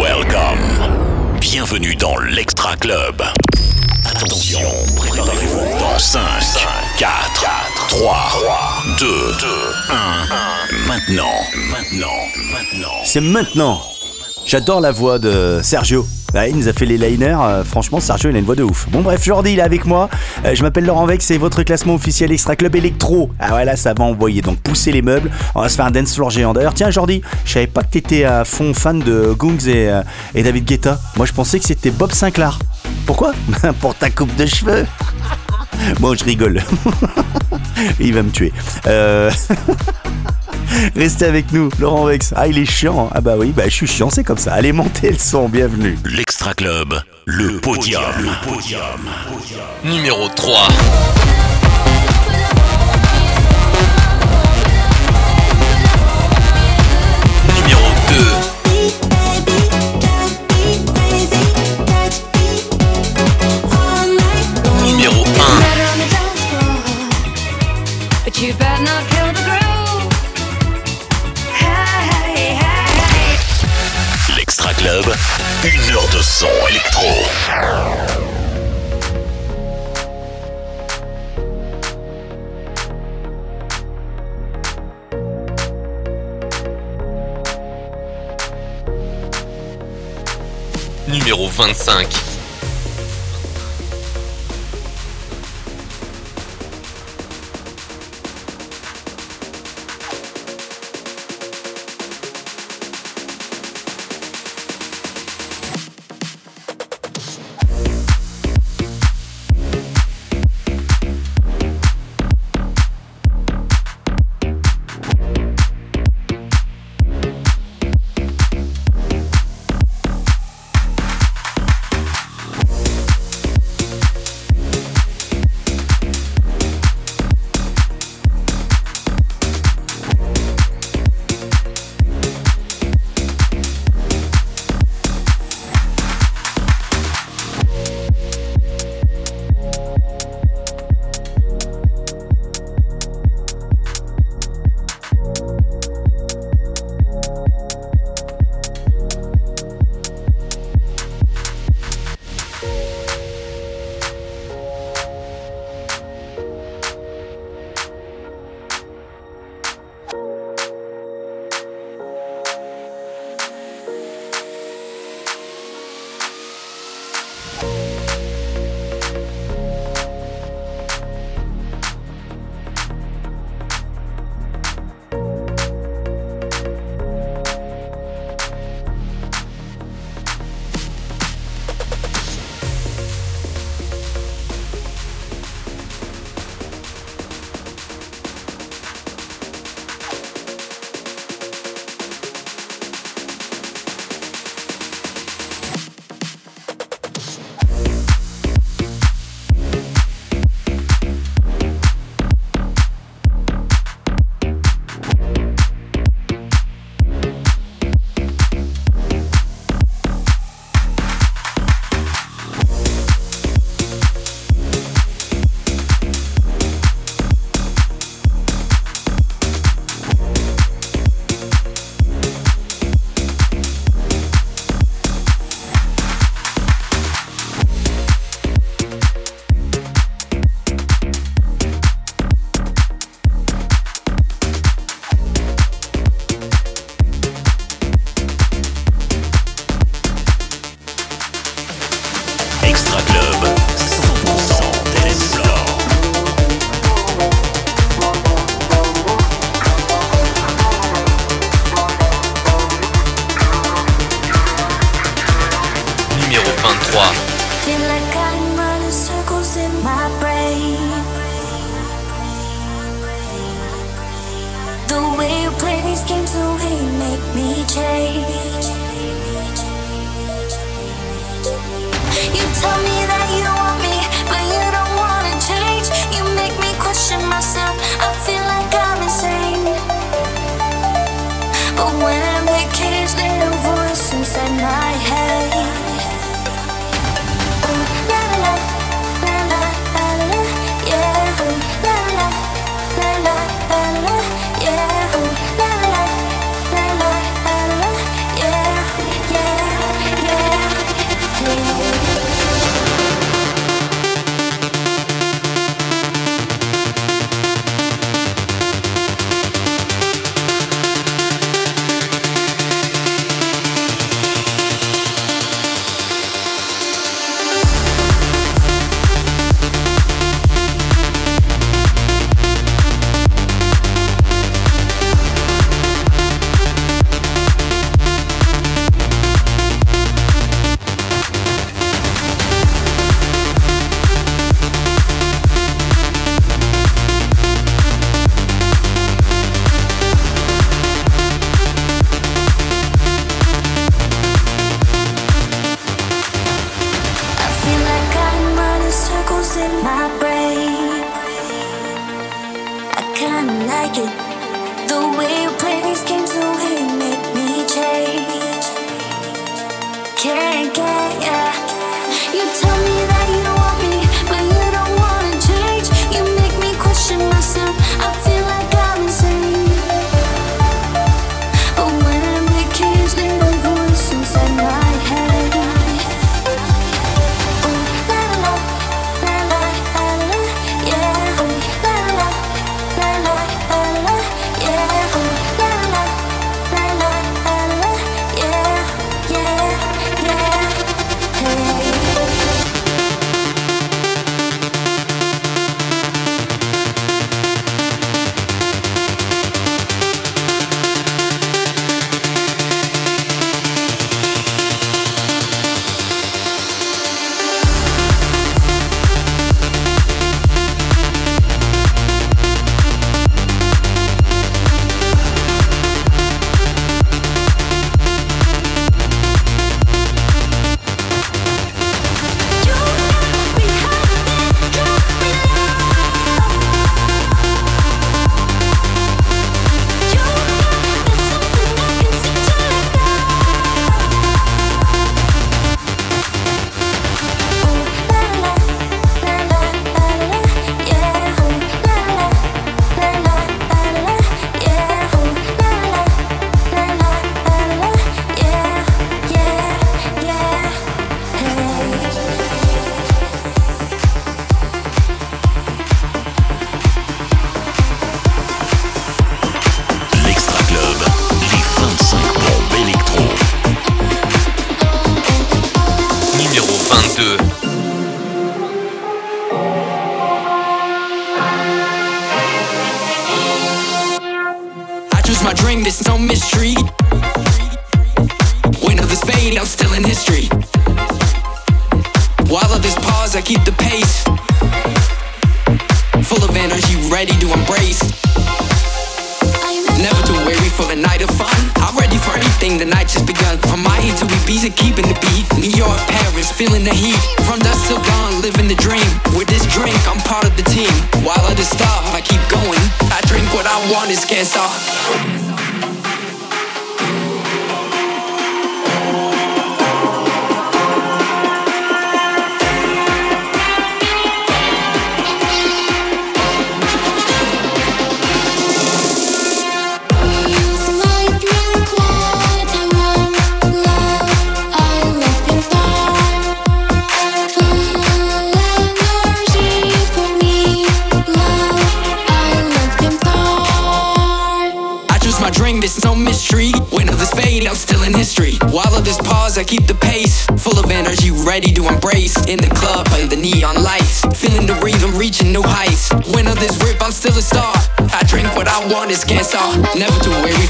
Welcome. Bienvenue dans l'Extra Club. Attention, préparez-vous dans 5, 4, 3, 2, 1. Maintenant, maintenant, maintenant. C'est maintenant. J'adore la voix de Sergio. Ouais, il nous a fait les liners. euh, franchement, Sergio, il a une voix de ouf. Bon, bref, Jordi, il est avec moi. Euh, je m'appelle Laurent Vex, c'est votre classement officiel Extra Club Electro. Ah ouais, là, ça va envoyer. Donc, pousser les meubles. On va se faire un dance floor géant. D'ailleurs, tiens, Jordi, je savais pas que t'étais à fond fan de Gungs et, euh, et David Guetta. Moi, je pensais que c'était Bob Sinclair. Pourquoi? Pour ta coupe de cheveux. Bon, je rigole. il va me tuer. Euh... Restez avec nous, Laurent Vex. Ah, il est chiant. Ah bah oui, bah je suis chiant, c'est comme ça. Allez, montez le son, bienvenue. L'Extra Club, le podium. Le podium. Numéro 3. Numéro 2. Une heure de son électro. Numéro 25.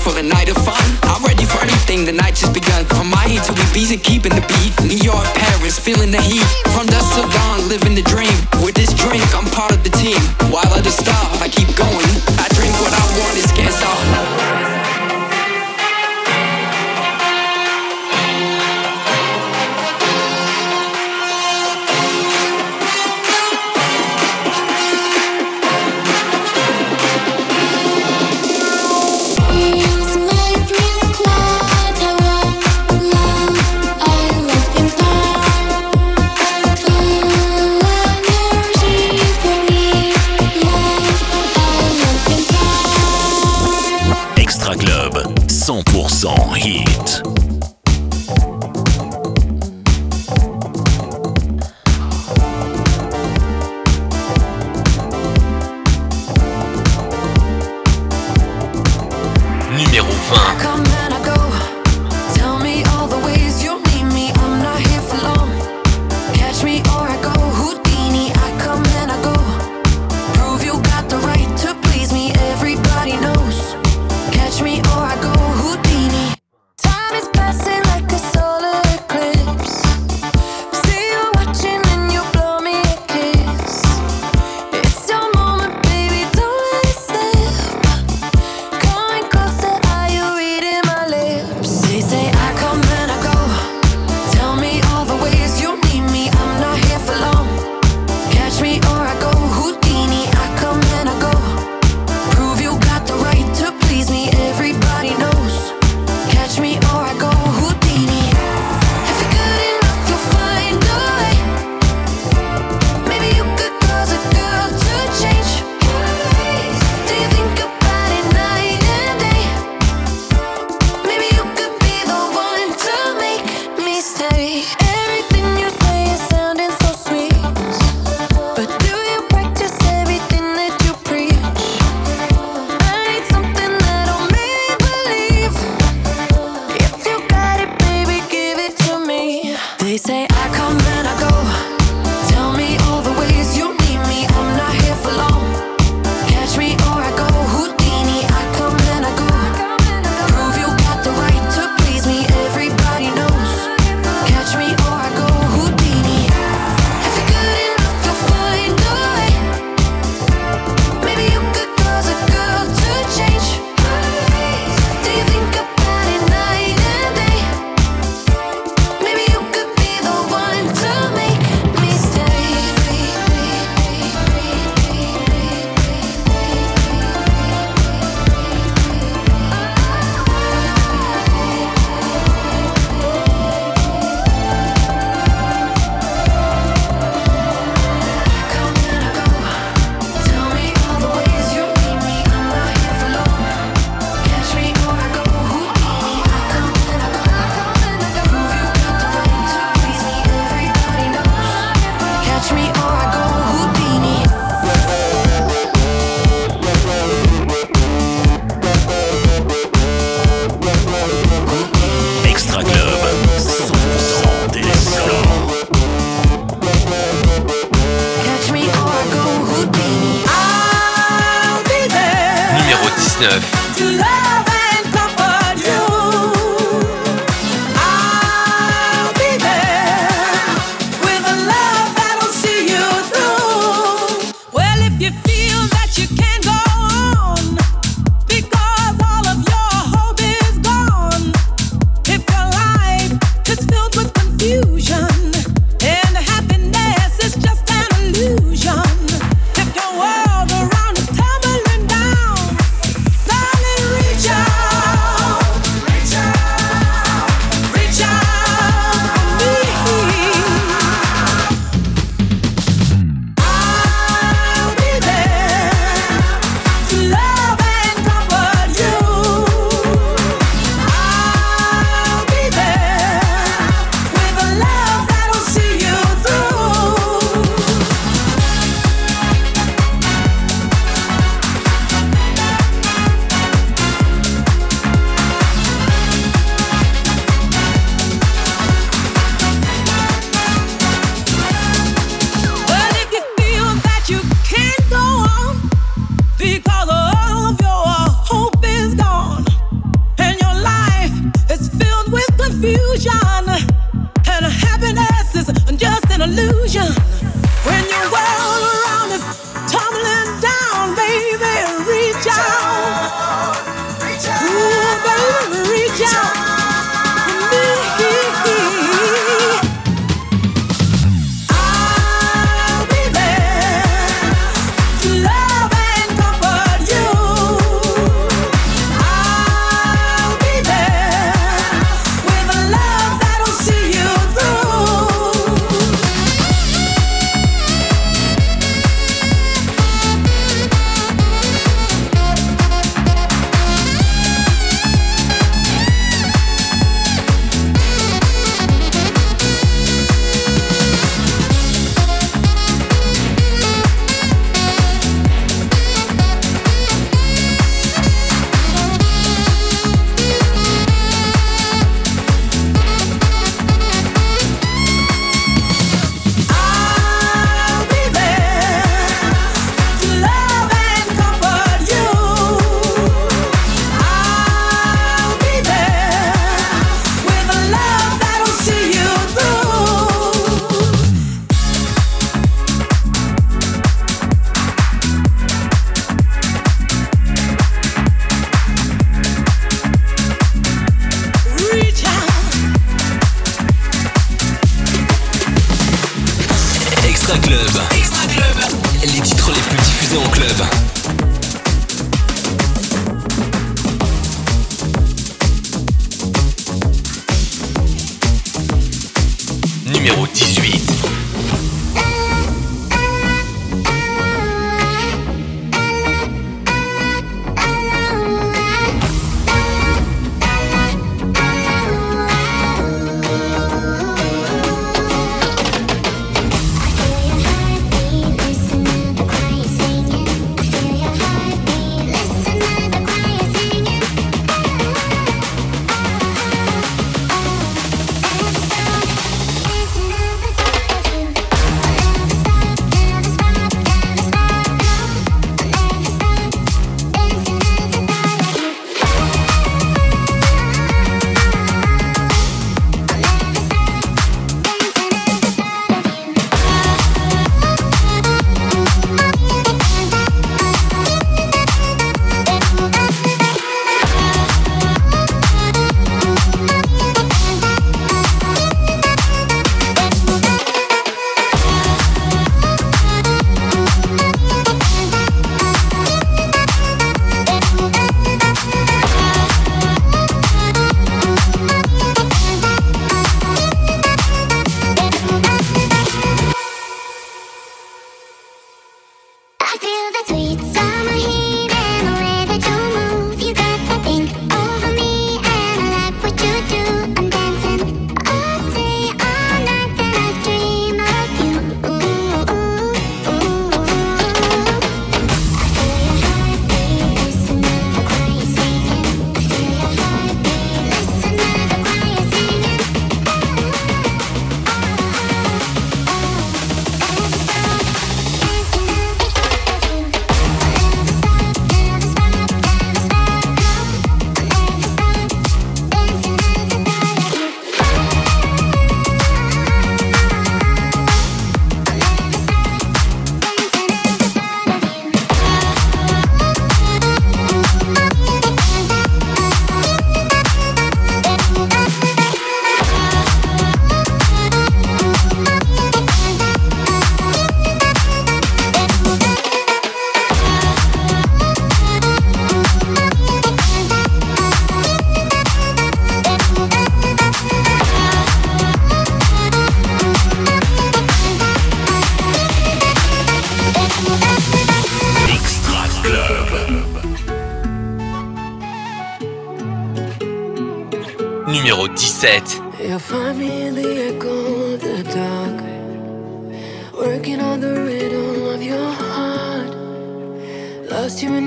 For the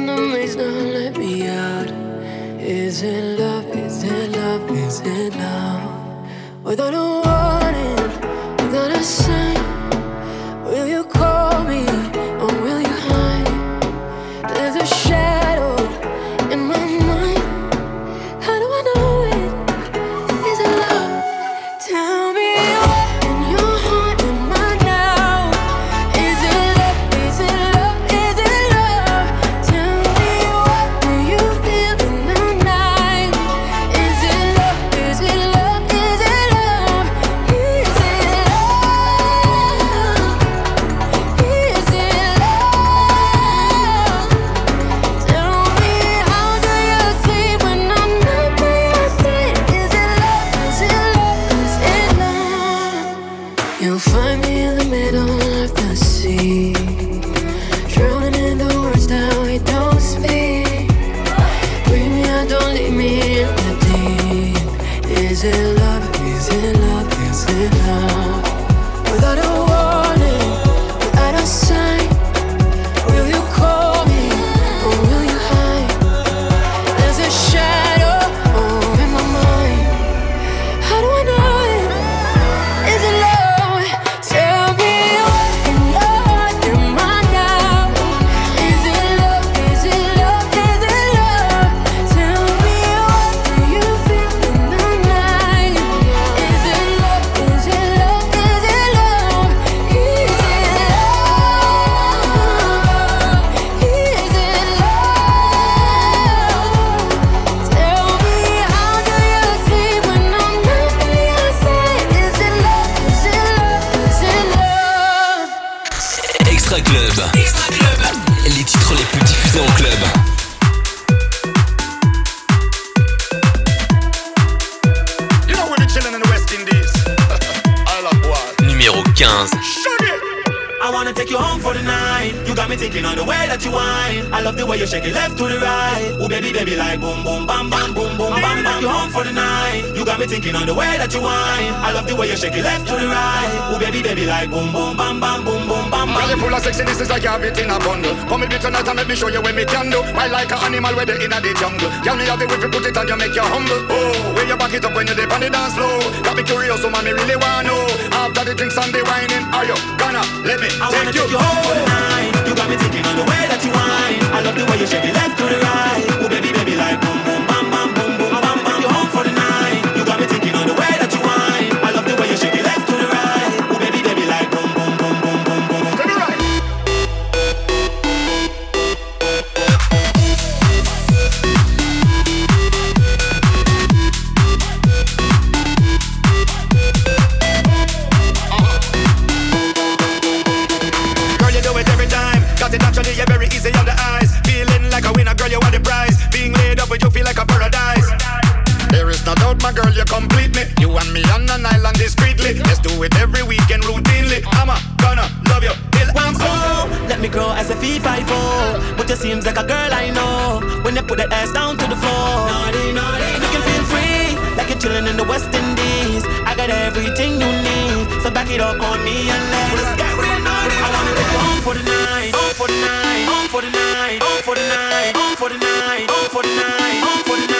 London lights don't let me out. Is it love? Is it love? Is it love? Without a warning, without a sign, will you call me? Extra Club. Les titres les plus diffusés en club. Numéro 15. I wanna take you home for the night. You got me thinking on the way that you whine. I love the way you shake it left to the right. Oh baby, baby, like boom, boom, bam, bam, boom, boom, bam, bam. You home for the night. You got me thinking on the way that you whine. I love the way you shake it left to the right. Oh baby, baby, like boom, boom, bam, bam, boom, boom, bam, Girl, you bam. full of sexy, this is like you have in a bundle. Come with me tonight and let me show you what me can do. I like an animal where they in the jungle. Tell me how the way you put it on, you make you humble. Oh, when you back it up when you dip on the dance floor. Got me curious, so mommy really wanna know. After the drinks and the whining, are you gonna let me I wanna take take you home for the night. You got me thinking on the way that you whine. I love the way you shake it left to the right. You and me on an island discreetly. Let's do it every weekend routinely. I'm a gonna love you till I'm So old. let me grow as a fee five oh. But you seems like a girl I know. When you put that ass down to the floor, naughty, naughty, you can feel free, like you're chilling in the West Indies. I got everything you need, so back it up on me and let's get real naughty. I wanna take you home for the night, home for the night, home for the night, home for the night, home for the night, home for the night, home for the night,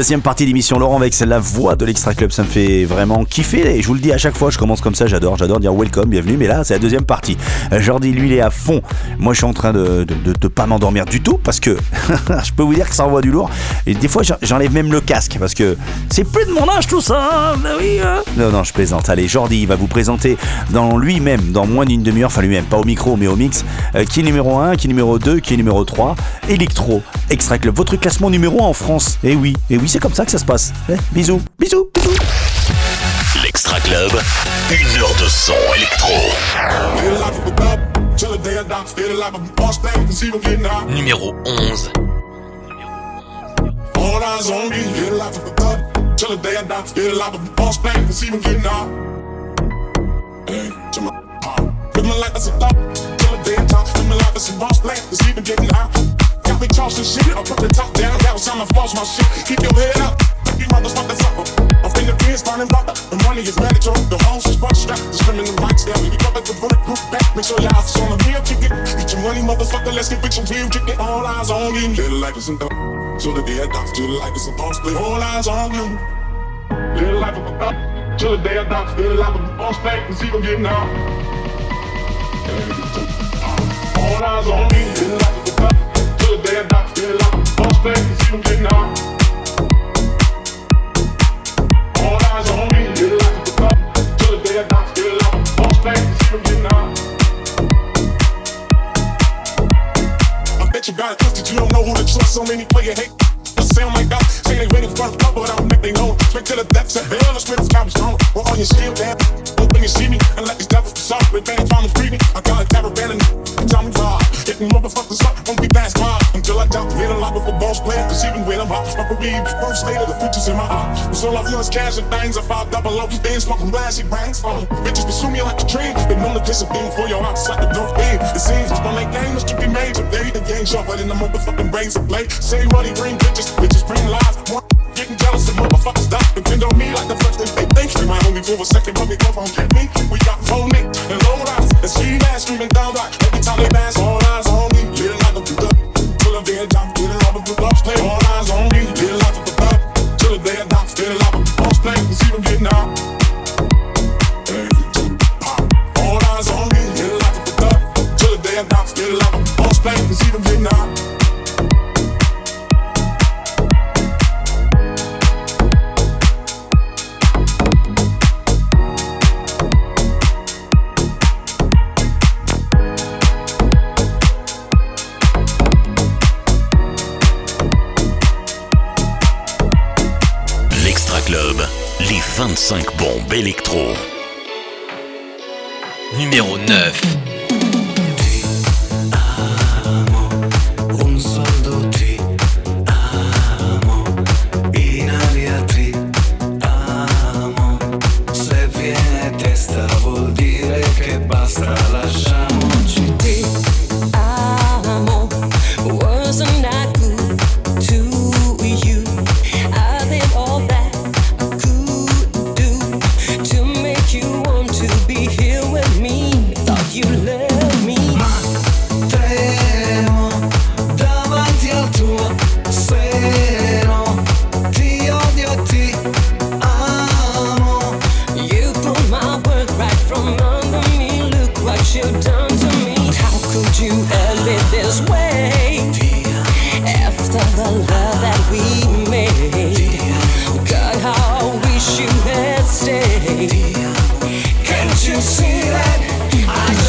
deuxième partie d'émission Laurent avec la voix de l'Extra Club, ça me fait vraiment kiffer. Et je vous le dis à chaque fois, je commence comme ça, j'adore, j'adore dire welcome, bienvenue, mais là c'est la deuxième partie. Euh, Jordi lui il est à fond, moi je suis en train de, de, de- de pas m'endormir du tout parce que je peux vous dire que ça envoie du lourd et des fois j'en- j'enlève même le casque parce que c'est plus de mon âge tout ça, hein, oui. hein. Non non je plaisante, allez Jordi il va vous présenter dans lui-même, dans moins d'une demi-heure, enfin lui-même, pas au micro mais au mix, euh, qui est numéro 1, qui est numéro 2, qui est numéro 3, Electro, Extra Club, votre classement numéro 1 en France, et oui, et oui c'est comme ça que ça se passe. Eh, bisous, bisous, bisous. L'Extra Club, une heure de son électro. Numéro 11. All eyes on me, from the club. Till the day I die, get alive the boss bang, cause even getting out. Hey, to my heart. Living like that's a thought. Till the day I die, like it's a boss bang, cause even getting out. Got me tossing shit, I put the top down, got time to boss my shit. Keep your head up, you motherfuckers up. I'm finna be starting block The money is mandatory, the homes is strapped. The swimming the lights down, you got the back. Make sure your is on the real ticket. Get your money, motherfucker, let's get with your real ticket. All eyes on you. Little it's a dog. Till the day I die, till eyes you. Little life the life. Cause even getting out. All eyes on me. Little life of a. Till the day I die, still life of a boss play. Cause even getting. All eyes on me. Little life of a. Till the day I die, still life of a boss play. Cause even getting. Motherfuckers up, won't be past five I doubt. Made a lot before boss player, cause even when I'm hot, my believe first later, the pictures in my heart. Was all I feel is cash and things. I five double up, bands, smoking glassy bangs. Uh, bitches pursue me like a dream. Been known to disappear for your like a dope beam. It seems don't make games to be made today. The game sharper than the motherfucking brains of play. Say running green bitches, bitches bring lies. One Getting jealous of motherfuckers that depend on me like the first thing they think. They might only for a second, but they come on get me. We got Nick and low rise and ski mask streaming down right. Every time they pass, all eyes on me. Little the till the day I die. Little the good play all eyes on me. Little like the good till the day I die. Little like the boss play, see them getting out. All eyes on me. Little like the good till the day I die. Little like the boss play, see them getting out. 5 bombes électro. Numéro 9. I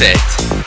Numéro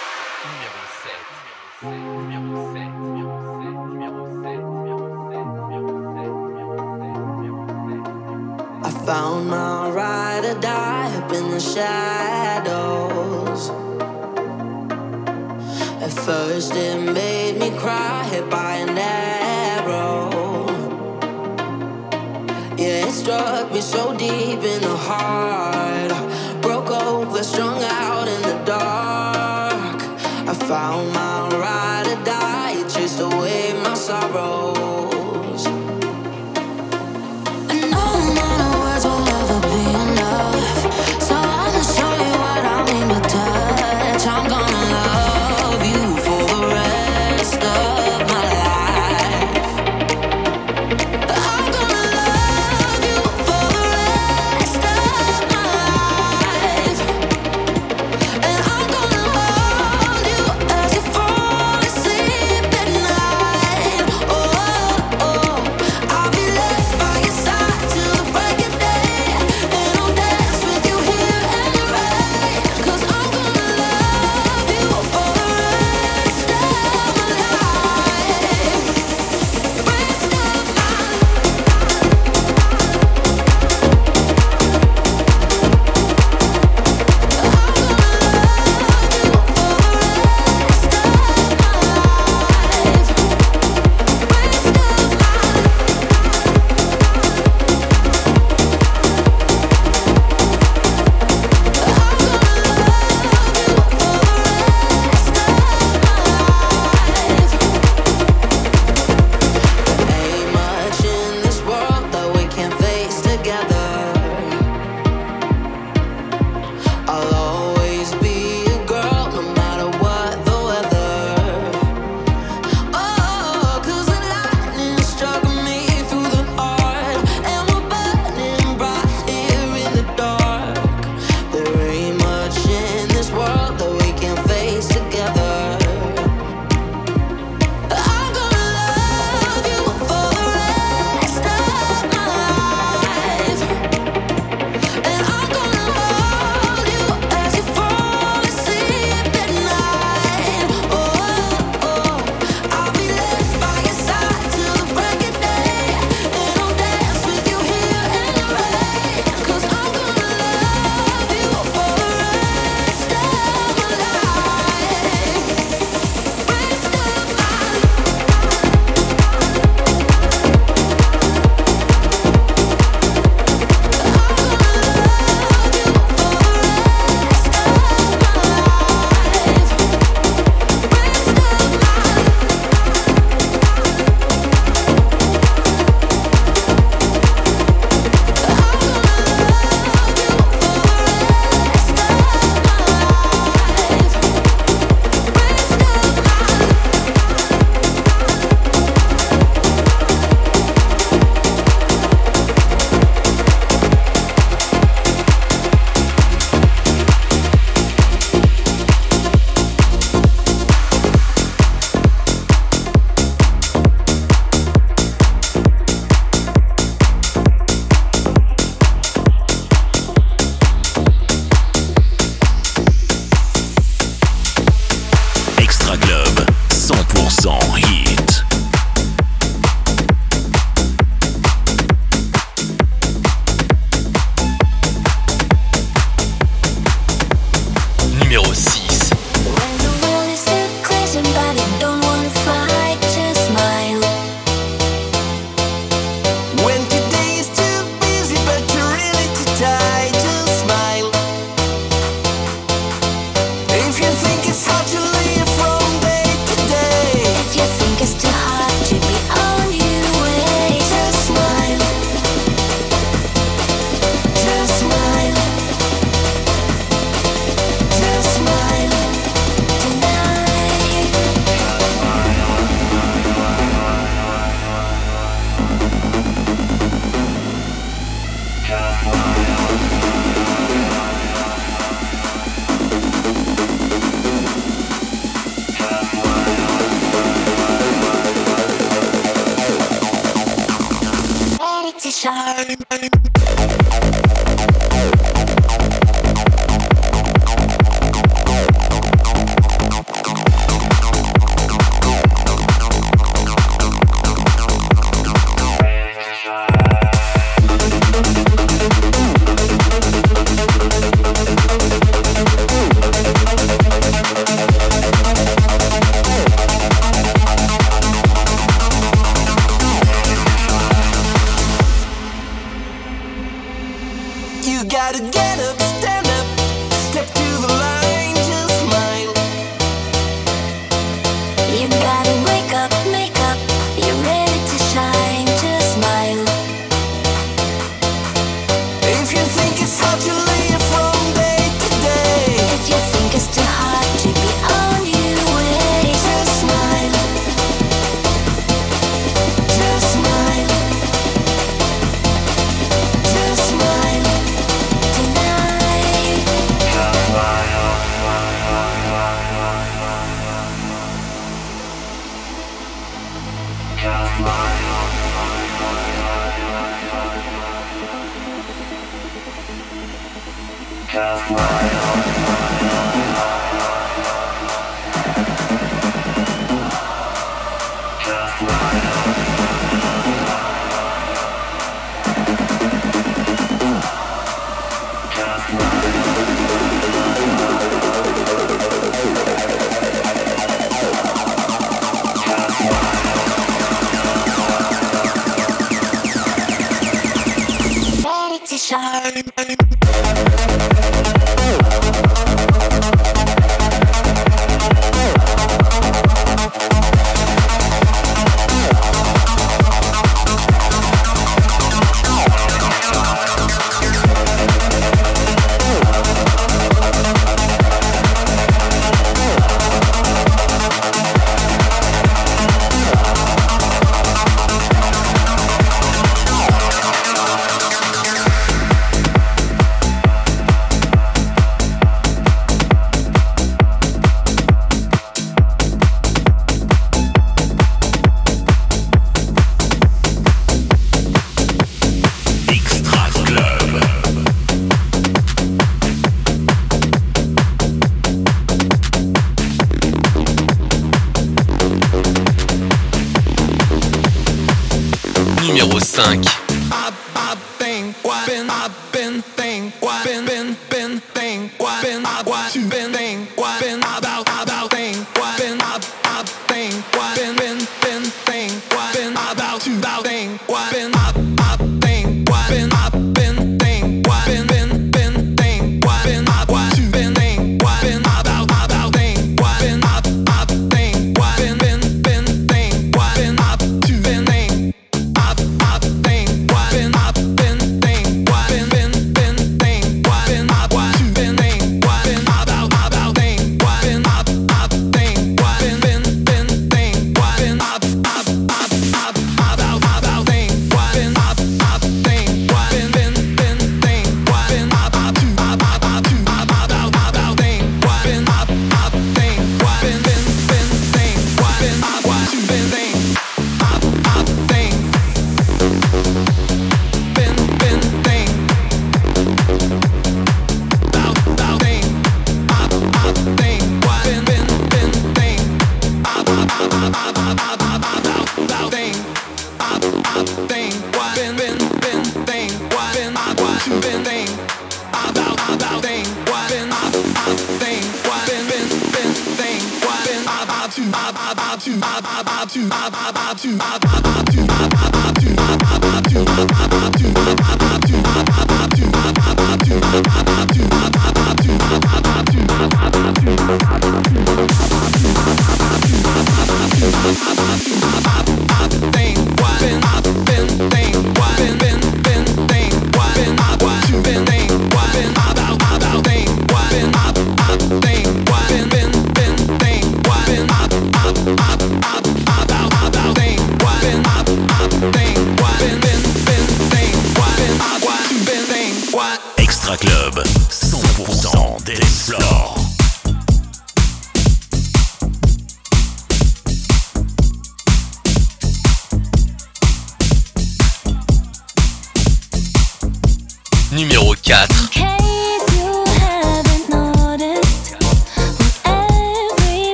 Numéro 5.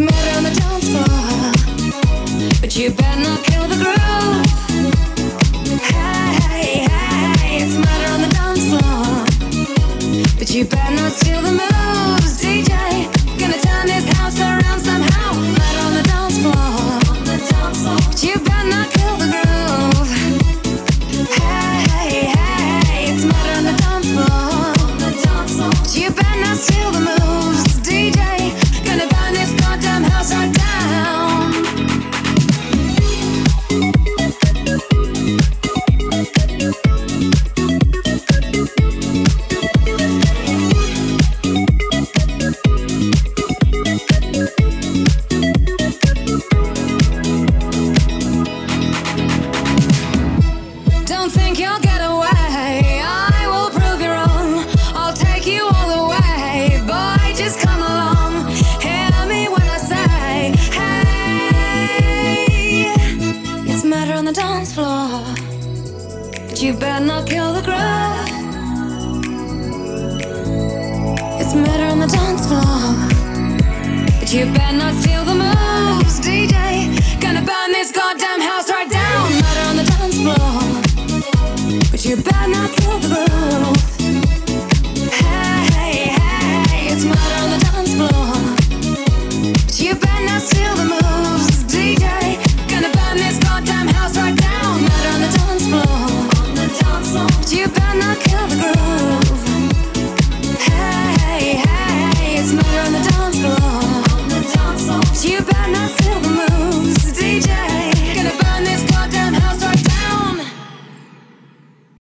Murder on the dance floor, but you better not